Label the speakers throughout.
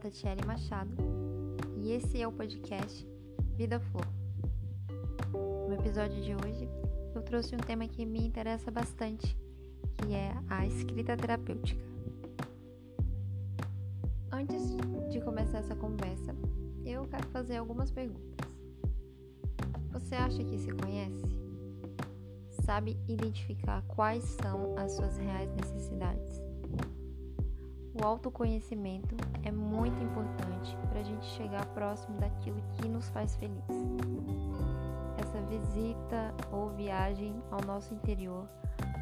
Speaker 1: Tatiele Machado e esse é o podcast Vida Flor. No episódio de hoje, eu trouxe um tema que me interessa bastante, que é a escrita terapêutica. Antes de começar essa conversa, eu quero fazer algumas perguntas. Você acha que se conhece? Sabe identificar quais são as suas reais necessidades? O autoconhecimento é muito importante para a gente chegar próximo daquilo que nos faz feliz. Essa visita ou viagem ao nosso interior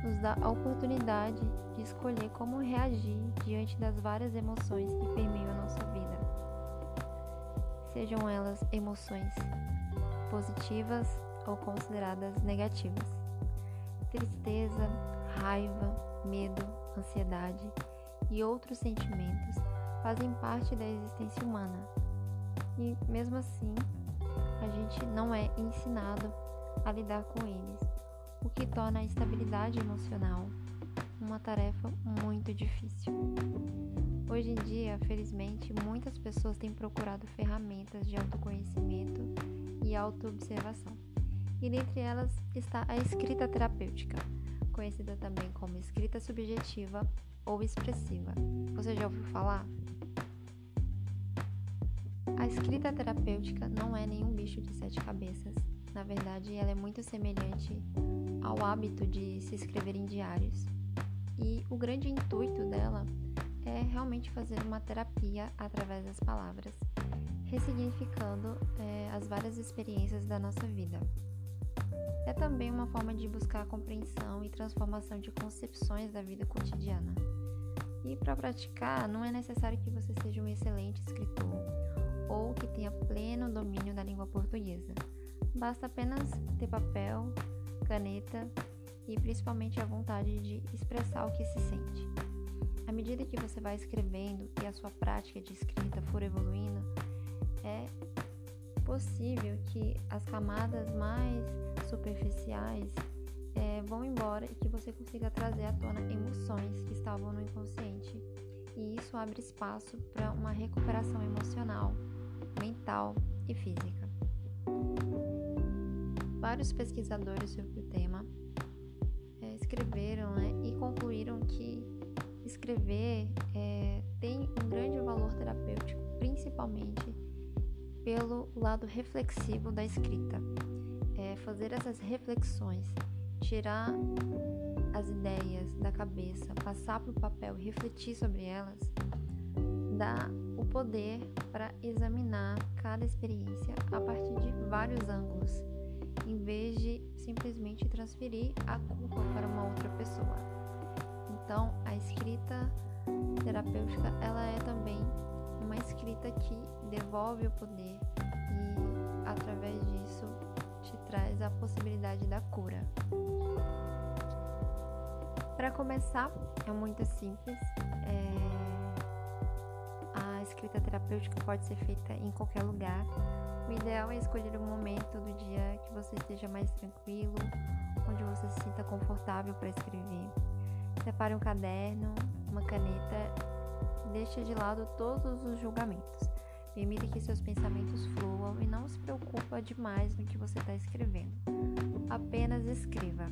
Speaker 1: nos dá a oportunidade de escolher como reagir diante das várias emoções que permeiam a nossa vida. Sejam elas emoções positivas ou consideradas negativas. Tristeza, raiva, medo, ansiedade e outros sentimentos fazem parte da existência humana. E mesmo assim, a gente não é ensinado a lidar com eles, o que torna a estabilidade emocional uma tarefa muito difícil. Hoje em dia, felizmente, muitas pessoas têm procurado ferramentas de autoconhecimento e autoobservação. E dentre elas está a escrita terapêutica, conhecida também como escrita subjetiva ou expressiva. Você já ouviu falar? A escrita terapêutica não é nenhum bicho de sete cabeças. Na verdade, ela é muito semelhante ao hábito de se escrever em diários. E o grande intuito dela é realmente fazer uma terapia através das palavras, ressignificando é, as várias experiências da nossa vida. É também uma forma de buscar a compreensão e transformação de concepções da vida cotidiana. E para praticar, não é necessário que você seja um excelente escritor ou que tenha pleno domínio da língua portuguesa. Basta apenas ter papel, caneta e principalmente a vontade de expressar o que se sente. À medida que você vai escrevendo e a sua prática de escrita for evoluindo, é possível que as camadas mais superficiais é, vão embora e que você consiga trazer à tona emoções que estavam no inconsciente. E isso abre espaço para uma recuperação emocional, mental e física. Vários pesquisadores sobre o tema é, escreveram né, e concluíram que escrever é, tem um grande valor terapêutico, principalmente pelo lado reflexivo da escrita. É, fazer essas reflexões tirar as ideias da cabeça, passar para o papel refletir sobre elas, dá o poder para examinar cada experiência a partir de vários ângulos, em vez de simplesmente transferir a culpa para uma outra pessoa. Então, a escrita terapêutica, ela é também uma escrita que devolve o poder e através disso traz a possibilidade da cura. Para começar, é muito simples. É... A escrita terapêutica pode ser feita em qualquer lugar. O ideal é escolher um momento do dia que você esteja mais tranquilo, onde você se sinta confortável para escrever. Separe um caderno, uma caneta, deixe de lado todos os julgamentos. Permita que seus pensamentos fluam e não se preocupa demais no que você está escrevendo. Apenas escreva.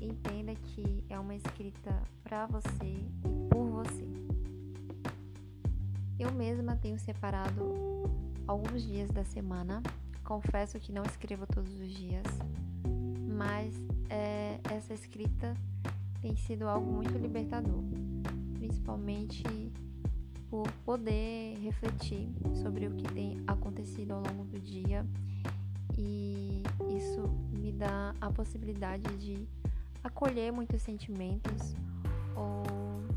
Speaker 1: Entenda que é uma escrita para você e por você. Eu mesma tenho separado alguns dias da semana. Confesso que não escrevo todos os dias, mas é, essa escrita tem sido algo muito libertador, principalmente por poder refletir sobre o que tem acontecido ao longo do dia e isso me dá a possibilidade de acolher muitos sentimentos ou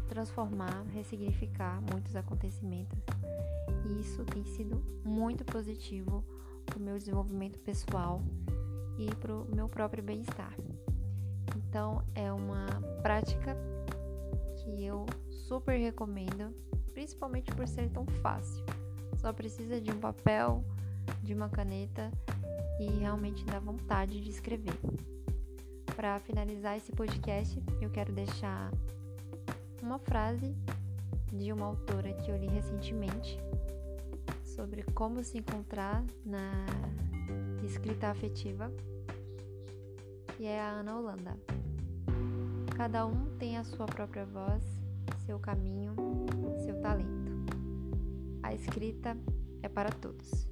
Speaker 1: transformar, ressignificar muitos acontecimentos. E isso tem sido muito positivo para o meu desenvolvimento pessoal e para o meu próprio bem-estar. Então, é uma prática que eu super recomendo principalmente por ser tão fácil. Só precisa de um papel, de uma caneta e realmente da vontade de escrever. Para finalizar esse podcast, eu quero deixar uma frase de uma autora que eu li recentemente, sobre como se encontrar na escrita afetiva e é a Ana Holanda. Cada um tem a sua própria voz, seu caminho, seu talento. A escrita é para todos.